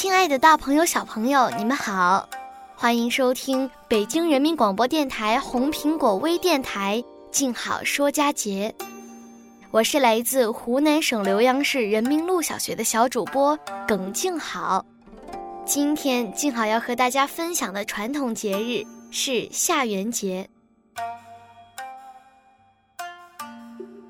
亲爱的，大朋友、小朋友，你们好，欢迎收听北京人民广播电台红苹果微电台《静好说佳节》。我是来自湖南省浏阳市人民路小学的小主播耿静好。今天静好要和大家分享的传统节日是下元节。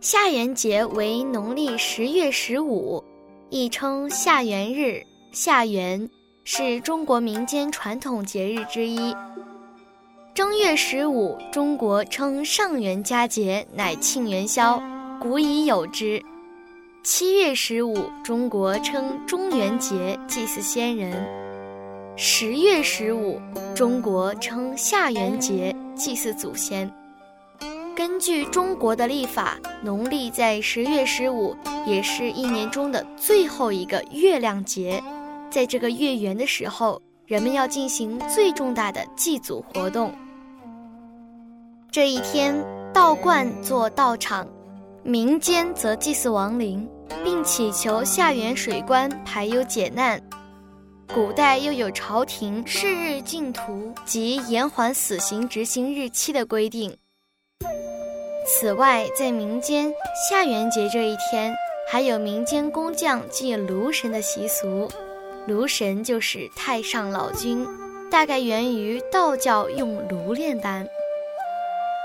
下元节为农历十月十五，亦称下元日。下元是中国民间传统节日之一。正月十五，中国称上元佳节，乃庆元宵，古已有之。七月十五，中国称中元节，祭祀先人。十月十五，中国称下元节，祭祀祖先。根据中国的历法，农历在十月十五也是一年中的最后一个月亮节。在这个月圆的时候，人们要进行最重大的祭祖活动。这一天，道观做道场，民间则祭祀亡灵，并祈求下元水官排忧解难。古代又有朝廷逝日禁途及延缓死刑执行日期的规定。此外，在民间下元节这一天，还有民间工匠祭炉神的习俗。炉神就是太上老君，大概源于道教用炉炼丹。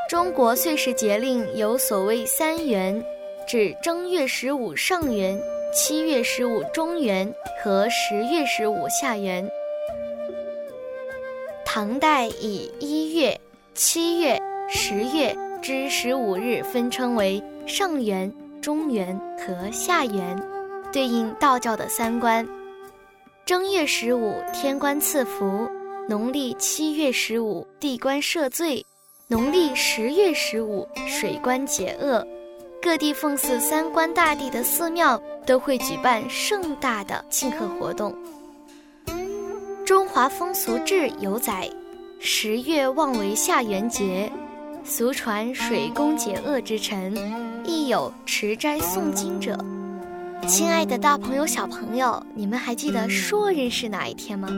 中国岁时节令有所谓三元，指正月十五上元、七月十五中元和十月十五下元。唐代以一月、七月、十月之十五日分称为上元、中元和下元，对应道教的三官。正月十五，天官赐福；农历七月十五，地官赦罪；农历十月十五，水官解厄。各地奉祀三官大帝的寺庙都会举办盛大的庆贺活动。《中华风俗志》有载：十月望为下元节，俗传水宫解厄之辰，亦有持斋诵经者。亲爱的，大朋友、小朋友，你们还记得朔日是哪一天吗？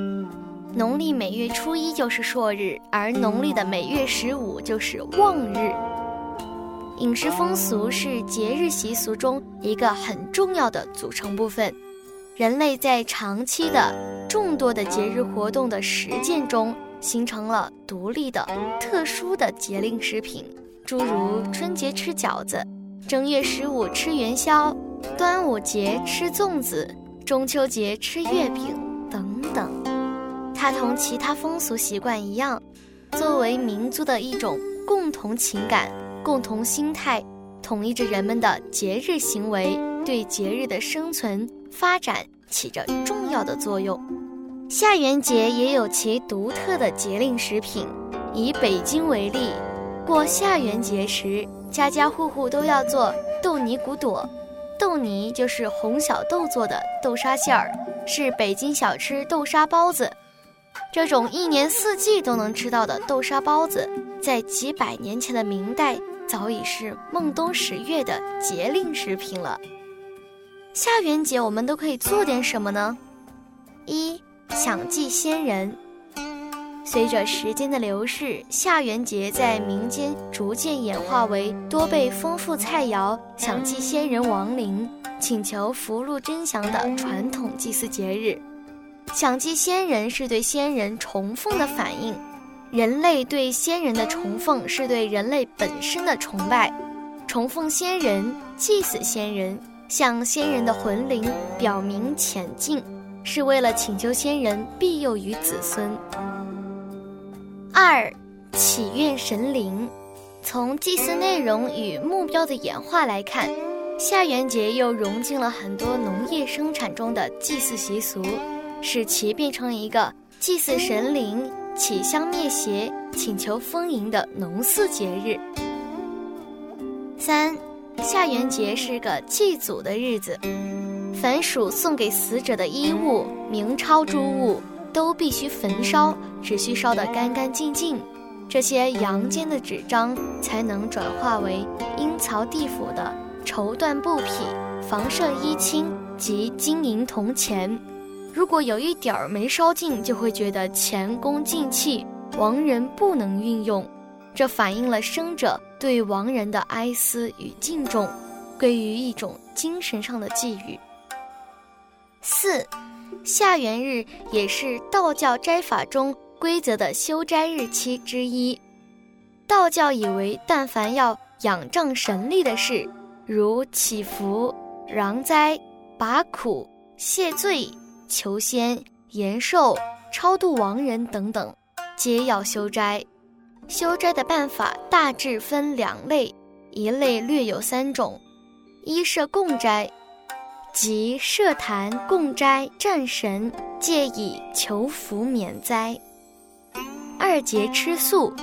农历每月初一就是朔日，而农历的每月十五就是望日。饮食风俗是节日习俗中一个很重要的组成部分。人类在长期的众多的节日活动的实践中，形成了独立的、特殊的节令食品，诸如春节吃饺子，正月十五吃元宵。端午节吃粽子，中秋节吃月饼等等，它同其他风俗习惯一样，作为民族的一种共同情感、共同心态，统一着人们的节日行为，对节日的生存发展起着重要的作用。下元节也有其独特的节令食品，以北京为例，过下元节时，家家户户都要做豆泥骨朵。豆泥就是红小豆做的豆沙馅儿，是北京小吃豆沙包子。这种一年四季都能吃到的豆沙包子，在几百年前的明代早已是孟冬十月的节令食品了。下元节我们都可以做点什么呢？一想祭先人。随着时间的流逝，下元节在民间逐渐演化为多备丰富菜肴、想祭先人亡灵、请求福禄真祥的传统祭祀节日。想祭先人是对先人崇奉的反应，人类对先人的崇奉是对人类本身的崇拜，崇奉先人、祭祀先人、向先人的魂灵表明虔敬，是为了请求先人庇佑于子孙。二，祈愿神灵。从祭祀内容与目标的演化来看，下元节又融进了很多农业生产中的祭祀习俗，使其变成一个祭祀神灵。起香灭邪、请求丰盈的农祀节日。三，下元节是个祭祖的日子，凡属送给死者的衣物、明钞诸物，都必须焚烧，只需烧得干干净净，这些阳间的纸张才能转化为阴曹地府的绸缎布匹、房舍衣青及金银铜钱。如果有一点儿没烧尽，就会觉得前功尽弃，亡人不能运用，这反映了生者对亡人的哀思与敬重，归于一种精神上的寄语。四，下元日也是道教斋法中规则的修斋日期之一。道教以为，但凡要仰仗神力的事，如祈福、攘灾、拔苦、谢罪。求仙、延寿、超度亡人等等，皆要修斋。修斋的办法大致分两类，一类略有三种：一设供斋，即设坛供斋战神，借以求福免灾；二节吃素。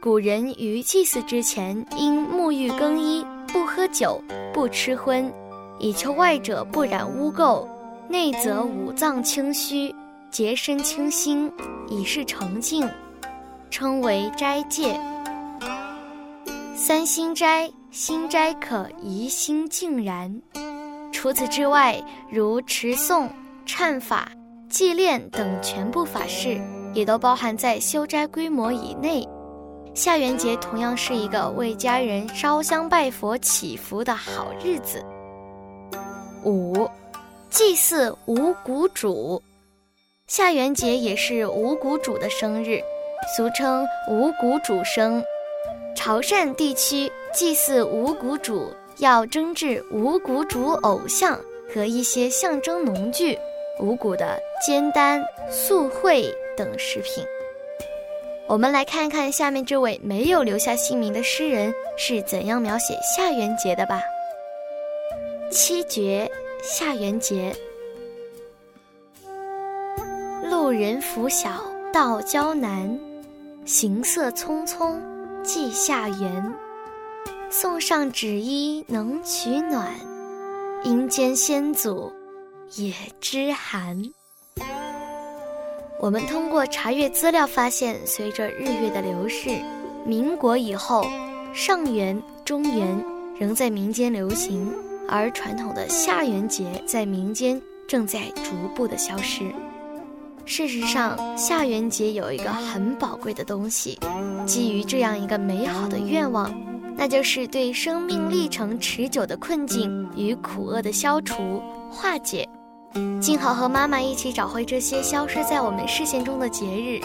古人于祭祀之前，应沐浴更衣，不喝酒，不吃荤，以求外者不染污垢。内则五脏清虚，洁身清心，以示澄净，称为斋戒。三心斋，心斋可怡心静然。除此之外，如持诵、忏法、祭炼等全部法事，也都包含在修斋规模以内。下元节同样是一个为家人烧香拜佛祈福的好日子。五。祭祀五谷主，下元节也是五谷主的生日，俗称五谷主生。潮汕地区祭祀五谷主要蒸制五谷主偶像和一些象征农具、五谷的煎丹、素烩等食品。我们来看看下面这位没有留下姓名的诗人是怎样描写下元节的吧。七绝。下元节，路人拂晓到郊南，行色匆匆寄下元。送上纸衣能取暖，阴间先祖也知寒。我们通过查阅资料发现，随着日月的流逝，民国以后，上元、中元仍在民间流行。而传统的下元节在民间正在逐步的消失。事实上，下元节有一个很宝贵的东西，基于这样一个美好的愿望，那就是对生命历程持久的困境与苦厄的消除化解。静好和妈妈一起找回这些消失在我们视线中的节日，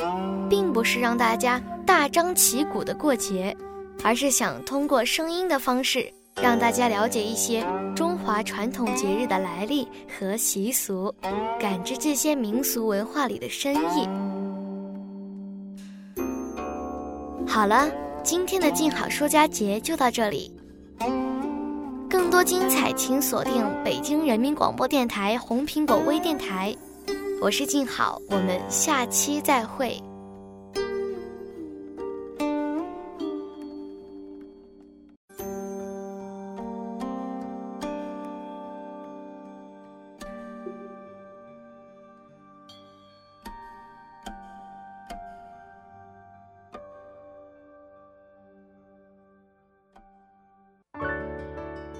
并不是让大家大张旗鼓的过节，而是想通过声音的方式。让大家了解一些中华传统节日的来历和习俗，感知这些民俗文化里的深意。好了，今天的静好说家节就到这里。更多精彩，请锁定北京人民广播电台红苹果微电台。我是静好，我们下期再会。